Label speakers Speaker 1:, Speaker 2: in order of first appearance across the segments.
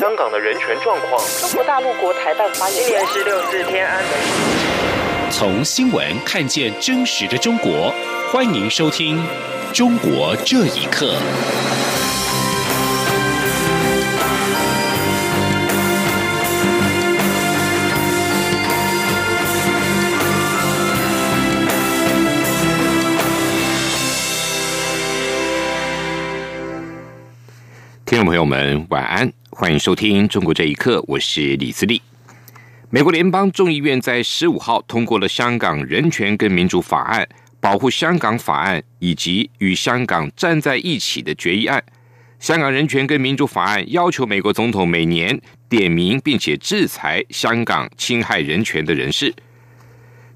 Speaker 1: 香港的人权状况。
Speaker 2: 中国大陆国台办发言
Speaker 1: 今年十六四天安门。
Speaker 3: 从新闻看见真实的中国，欢迎收听《中国这一刻》。听众朋友们，晚安，欢迎收听《中国这一刻》，我是李自立。美国联邦众议院在十五号通过了《香港人权跟民主法案》、《保护香港法案》以及《与香港站在一起》的决议案。《香港人权跟民主法案》要求美国总统每年点名并且制裁香港侵害人权的人士。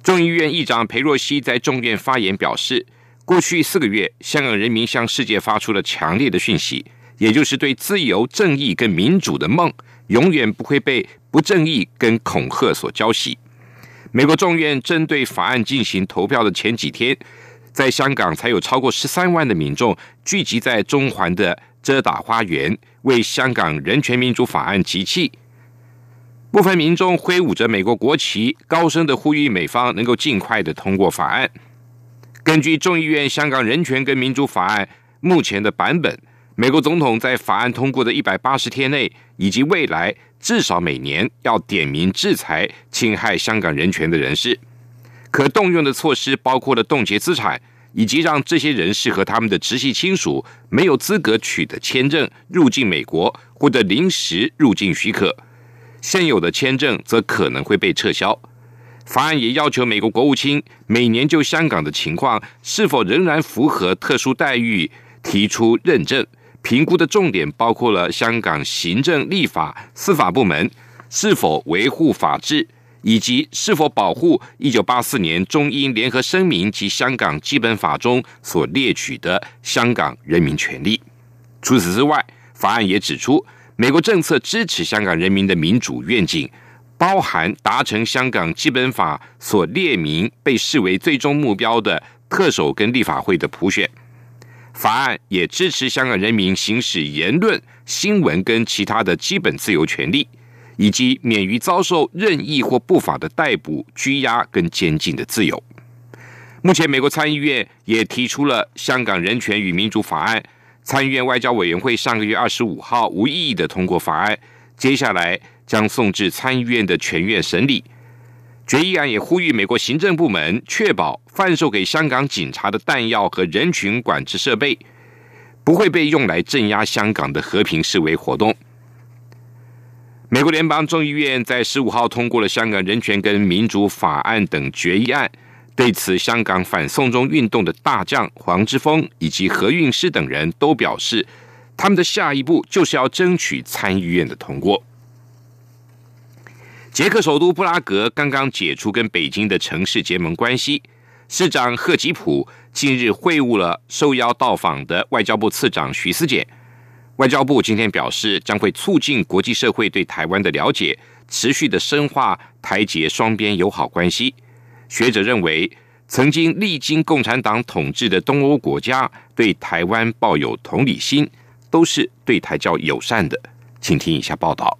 Speaker 3: 众议院议长裴若曦在众院发言表示，过去四个月，香港人民向世界发出了强烈的讯息。也就是对自由、正义跟民主的梦，永远不会被不正义跟恐吓所浇熄。美国众院针对法案进行投票的前几天，在香港才有超过十三万的民众聚集在中环的遮打花园，为香港人权民主法案集气。部分民众挥舞着美国国旗，高声的呼吁美方能够尽快的通过法案。根据众议院香港人权跟民主法案目前的版本。美国总统在法案通过的一百八十天内，以及未来至少每年要点名制裁侵害香港人权的人士。可动用的措施包括了冻结资产，以及让这些人士和他们的直系亲属没有资格取得签证入境美国，或者临时入境许可。现有的签证则可能会被撤销。法案也要求美国国务卿每年就香港的情况是否仍然符合特殊待遇提出认证。评估的重点包括了香港行政、立法、司法部门是否维护法治，以及是否保护一九八四年中英联合声明及香港基本法中所列举的香港人民权利。除此之外，法案也指出，美国政策支持香港人民的民主愿景，包含达成香港基本法所列明被视为最终目标的特首跟立法会的普选。法案也支持香港人民行使言论、新闻跟其他的基本自由权利，以及免于遭受任意或不法的逮捕、拘押跟监禁的自由。目前，美国参议院也提出了《香港人权与民主法案》，参议院外交委员会上个月二十五号无异议的通过法案，接下来将送至参议院的全院审理。决议案也呼吁美国行政部门确保贩售给香港警察的弹药和人群管制设备不会被用来镇压香港的和平示威活动。美国联邦众议院在十五号通过了《香港人权跟民主法案》等决议案，对此，香港反送中运动的大将黄之锋以及何韵诗等人都表示，他们的下一步就是要争取参议院的通过。捷克首都布拉格刚刚解除跟北京的城市结盟关系，市长赫吉普近日会晤了受邀到访的外交部次长徐思俭。外交部今天表示，将会促进国际社会对台湾的了解，持续的深化台捷双边友好关系。学者认为，曾经历经共产党统治的东欧国家对台湾抱有同理心，都是对台较友善的。请听以下报道。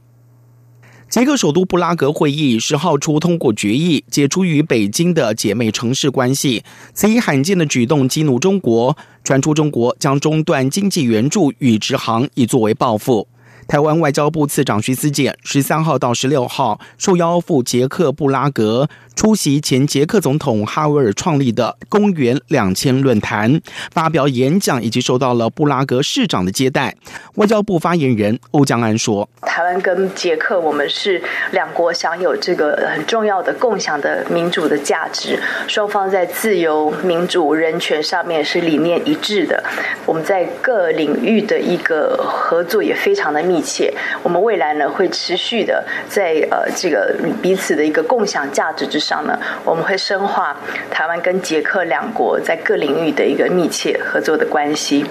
Speaker 4: 捷克首都布拉格会议十号初通过决议，解除与北京的姐妹城市关系。此以罕见的举动激怒中国，传出中国将中断经济援助与直航，以作为报复。台湾外交部次长徐思健十三号到十六号受邀赴捷克布拉格出席前捷克总统哈维尔创立的公元两千论坛，发表演讲，以及受到了布拉格市长的接待。外交部发言人欧江安说：“
Speaker 5: 台湾跟捷克，我们是两国享有这个很重要的共享的民主的价值，双方在自由、民主、人权上面是理念一致的。我们在各领域的一个合作也非常的密。”切，我们未来呢会持续的在呃这个彼此的一个共享价值之上呢，我们会深化台湾跟捷克两国在各领域的一个密切合作的关系。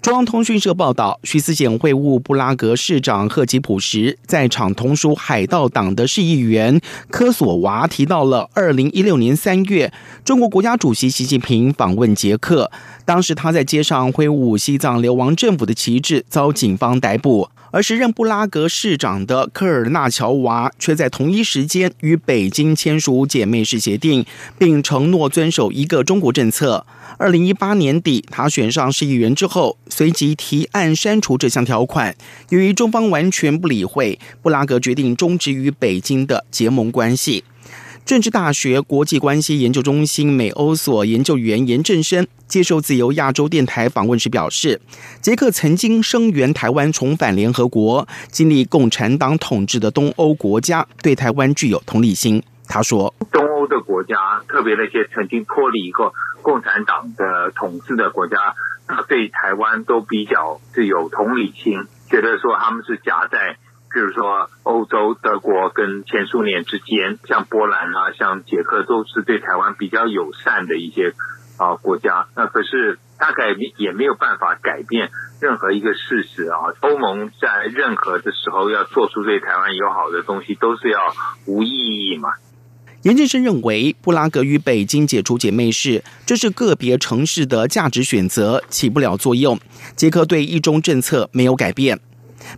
Speaker 4: 中央通讯社报道，徐思俭会晤布拉格市长赫吉普时，在场同属海盗党的市议员科索娃提到了二零一六年三月，中国国家主席习近平访问捷克，当时他在街上挥舞西藏流亡政府的旗帜，遭警方逮捕。而时任布拉格市长的科尔纳乔娃却在同一时间与北京签署姐妹市协定，并承诺遵守一个中国政策。二零一八年底，他选上市议员之后，随即提案删除这项条款。由于中方完全不理会，布拉格决定终止与北京的结盟关系。政治大学国际关系研究中心美欧所研究员严正生接受自由亚洲电台访问时表示，捷克曾经声援台湾重返联合国，经历共产党统治的东欧国家对台湾具有同理心。他说：“
Speaker 6: 东欧的国家，特别那些曾经脱离过共产党的统治的国家，那对台湾都比较是有同理心，觉得说他们是夹在。”比如说，欧洲德国跟前苏联之间，像波兰啊，像捷克，都是对台湾比较友善的一些啊国家。那可是大概也没有办法改变任何一个事实啊。欧盟在任何的时候要做出对台湾友好的东西，都是要无意义嘛。
Speaker 4: 严建生认为，布拉格与北京解除姐妹市，这是个别城市的价值选择，起不了作用。捷克对一中政策没有改变。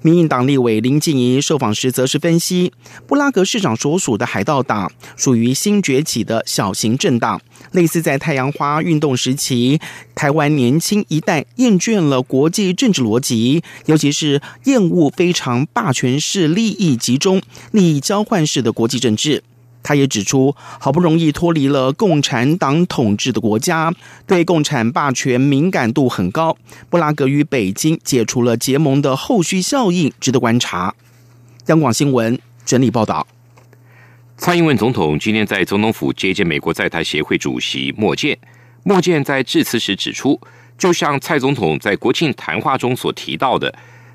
Speaker 4: 民进党立委林静怡受访时则是分析，布拉格市长所属的海盗党属于新崛起的小型政党，类似在太阳花运动时期，台湾年轻一代厌倦了国际政治逻辑，尤其是厌恶非常霸权式、利益集中、利益交换式的国际政治。他也指出，好不容易脱离了共产党统治的国家，对共产霸权敏感度很高。布拉格与北京解除了结盟的后续效应值得观察。央广新闻整理报道。
Speaker 3: 蔡英文总统今天在总统府接见美国在台协会主席莫健。莫健在致辞时指出，就像蔡总统在国庆谈话中所提到的，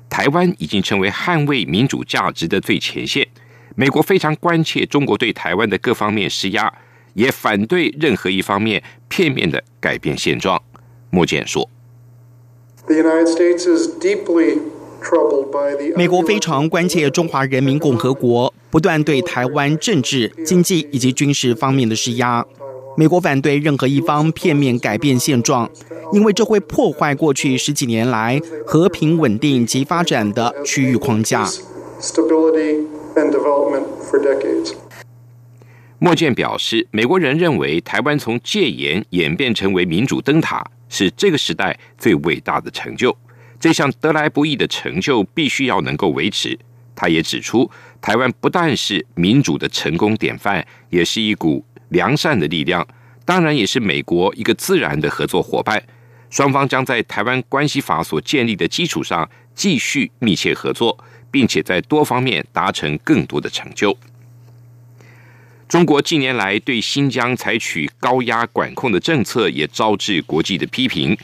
Speaker 3: 台湾已经成为捍卫民主价值的最前线。美国非常关切中国对台湾的各方面施压，也反对任何一方面片面的改变现状。莫健说：“
Speaker 4: 美国非常关切中华人民共和国不断对台湾政治、经济以及军事方面的施压。美国反对任何一方片面改变现状，因为这会破坏过去十几年来和平稳定及发展的区域框架。”
Speaker 3: And development for decades. 莫健表示，美国人认为台湾从戒严演变成为民主灯塔，是这个时代最伟大的成就。这项得来不易的成就必须要能够维持。他也指出，台湾不但是民主的成功典范，也是一股良善的力量，当然也是美国一个自然的合作伙伴。双方将在台湾关系法所建立的基础上继续密切合作。并且在多方面达成更多的成就。中国近年来对新疆采取高压管控的政策，也招致国际的批评。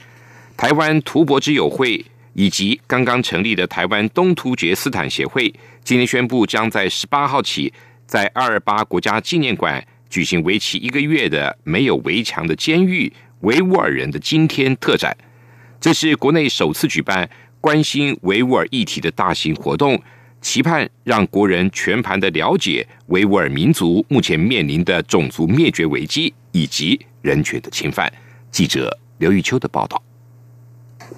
Speaker 3: 台湾图博之友会以及刚刚成立的台湾东突厥斯坦协会，今天宣布将在十八号起，在二二八国家纪念馆举行为期一个月的没有围墙的监狱维吾尔人的今天特展。这是国内首次举办。关心维吾尔议题的大型活动，期盼让国人全盘的了解维吾尔民族目前面临的种族灭绝危机以及人权的侵犯。记者刘玉秋的报道。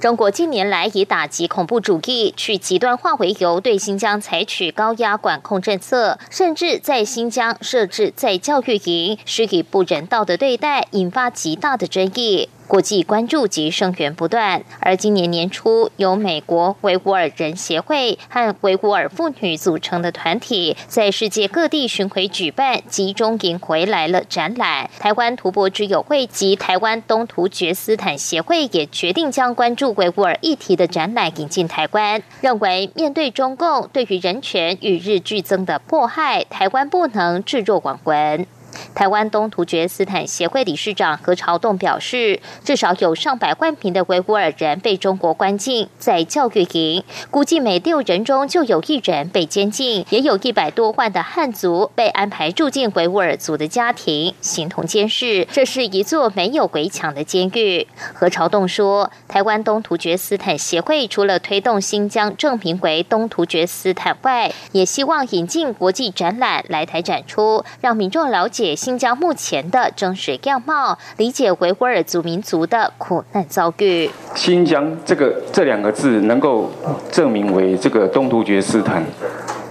Speaker 7: 中国近年来以打击恐怖主义、去极端化为由，对新疆采取高压管控政策，甚至在新疆设置在教育营，施以不人道的对待，引发极大的争议。国际关注及声援不断，而今年年初，由美国维吾尔人协会和维吾尔妇女组成的团体，在世界各地巡回举办集中营回来了展览。台湾图博之友会及台湾东突厥斯坦协会也决定将关注维吾尔议题的展览引进台湾，认为面对中共对于人权与日俱增的迫害，台湾不能置若罔闻。台湾东突厥斯坦协会理事长何朝栋表示，至少有上百万名的维吾尔人被中国关进在教育营，估计每六人中就有一人被监禁，也有一百多万的汉族被安排住进维吾尔族的家庭，形同监视。这是一座没有围墙的监狱。何朝栋说，台湾东突厥斯坦协会除了推动新疆证明为东突厥斯坦外，也希望引进国际展览来台展出，让民众了解。新疆目前的真实样貌，理解维吾尔族民族的苦难遭遇。
Speaker 8: 新疆这个这两个字能够证明为这个东突厥斯坦，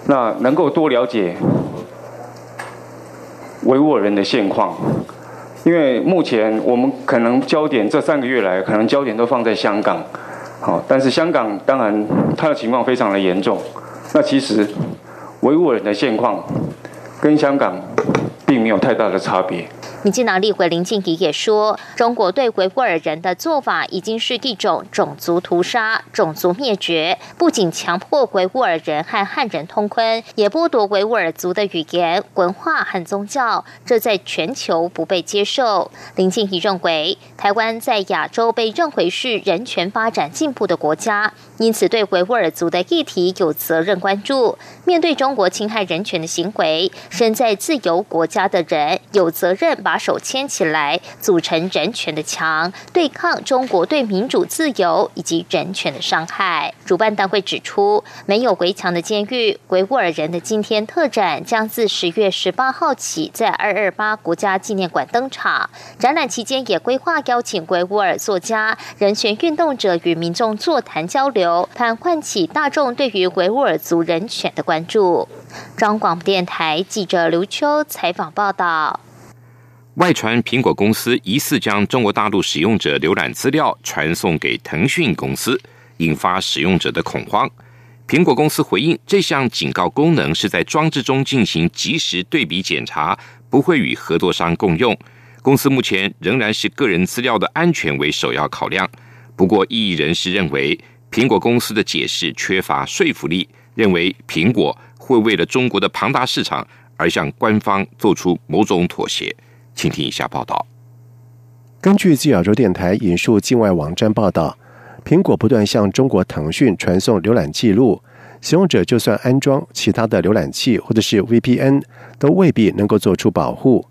Speaker 8: 那能够多了解维吾尔人的现况。因为目前我们可能焦点这三个月来，可能焦点都放在香港，好，但是香港当然它的情况非常的严重。那其实维吾尔人的现况跟香港并没有太大的差别。
Speaker 7: 民进党立委林静怡也说，中国对维吾尔人的做法已经是一种种族屠杀、种族灭绝，不仅强迫维吾尔人和汉人通婚，也剥夺维吾尔族的语言、文化和宗教，这在全球不被接受。林静怡认为，台湾在亚洲被认为是人权发展进步的国家，因此对维吾尔族的议题有责任关注。面对中国侵害人权的行为，身在自由国家的人有责任。把手牵起来，组成人权的墙，对抗中国对民主自由以及人权的伤害。主办单位指出，没有围墙的监狱——维吾尔人的今天特展将自十月十八号起在二二八国家纪念馆登场。展览期间也规划邀请维吾尔作家、人权运动者与民众座谈交流，盼唤起大众对于维吾尔族人权的关注。中广播电台记者刘秋采访报道。
Speaker 3: 外传苹果公司疑似将中国大陆使用者浏览资料传送给腾讯公司，引发使用者的恐慌。苹果公司回应，这项警告功能是在装置中进行即时对比检查，不会与合作商共用。公司目前仍然是个人资料的安全为首要考量。不过，异议人士认为，苹果公司的解释缺乏说服力，认为苹果会为了中国的庞大市场而向官方做出某种妥协。请听一下报道。
Speaker 9: 根据自亚洲电台引述境外网站报道，苹果不断向中国腾讯传送浏览记录，使用者就算安装其他的浏览器或者是 VPN，都未必能够做出保护。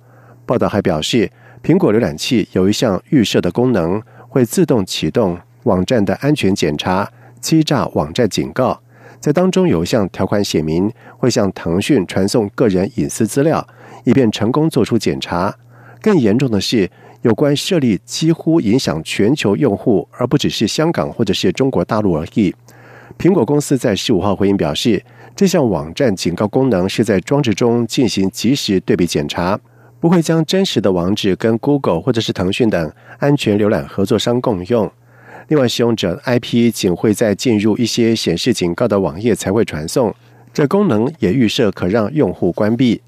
Speaker 9: 报道还表示，苹果浏览器有一项预设的功能，会自动启动网站的安全检查、欺诈网站警告，在当中有一项条款写明，会向腾讯传送个人隐私资料，以便成功做出检查。更严重的是，有关设立几乎影响全球用户，而不只是香港或者是中国大陆而已。苹果公司在十五号回应表示，这项网站警告功能是在装置中进行即时对比检查，不会将真实的网址跟 Google 或者是腾讯等安全浏览合作商共用。另外，使用者 IP 仅会在进入一些显示警告的网页才会传送，这功能也预设可让用户关闭。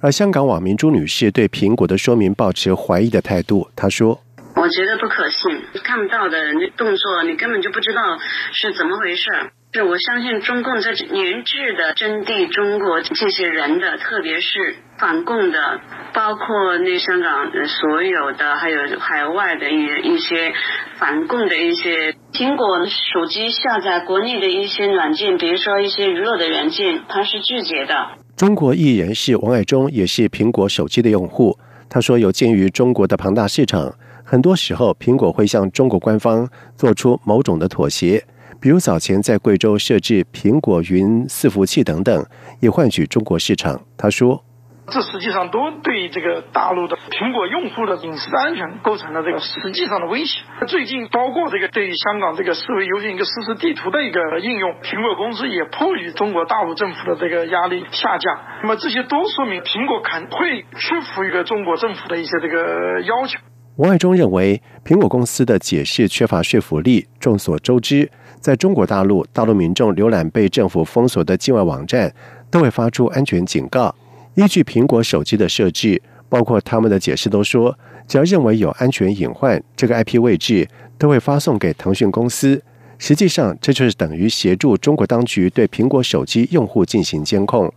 Speaker 9: 而香港网民朱女士对苹果的说明保持怀疑的态度。她说：“
Speaker 10: 我觉得不可信，看不到的动作，你根本就不知道是怎么回事。是我相信中共在研制的针对中国这些人的，特别是反共的，包括那香港所有的，还有海外的一一些反共的一些苹果手机下载国内的一些软件，比如说一些娱乐的软件，它是拒绝的。”
Speaker 9: 中国艺人是王爱忠也是苹果手机的用户。他说：“有鉴于中国的庞大市场，很多时候苹果会向中国官方做出某种的妥协，比如早前在贵州设置苹果云伺服器等等，以换取中国市场。”他说。
Speaker 11: 这实际上都对这个大陆的苹果用户的隐私安全构成了这个实际上的威胁。最近包括这个对于香港这个视为优先一个实时地图的一个应用，苹果公司也迫于中国大陆政府的这个压力下架。那么这些都说明苹果肯会屈服于中国政府的一些这个要求。
Speaker 9: 王爱忠认为，苹果公司的解释缺乏说服力。众所周知，在中国大陆，大陆民众浏览被政府封锁的境外网站，都会发出安全警告。依据苹果手机的设置，包括他们的解释都说，只要认为有安全隐患，这个 IP 位置都会发送给腾讯公司。实际上，这就是等于协助中国当局对苹果手机用户进行监控。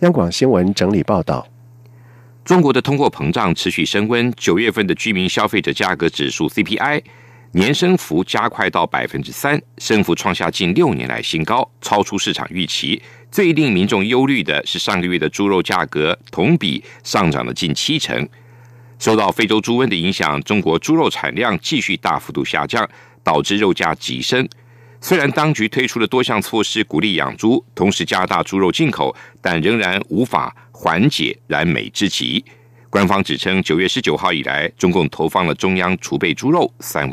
Speaker 9: 央广新闻整理报道：
Speaker 3: 中国的通货膨胀持续升温，九月份的居民消费者价格指数 CPI 年升幅加快到百分之三，升幅创下近六年来新高，超出市场预期。最令民众忧虑的是，上个月的猪肉价格同比上涨了近七成。受到非洲猪瘟的影响，中国猪肉产量继续大幅度下降，导致肉价急升。虽然当局推出了多项措施鼓励养猪，同时加大猪肉进口，但仍然无法缓解燃眉之急。官方指称，九月十九号以来，中共投放了中央储备猪肉三。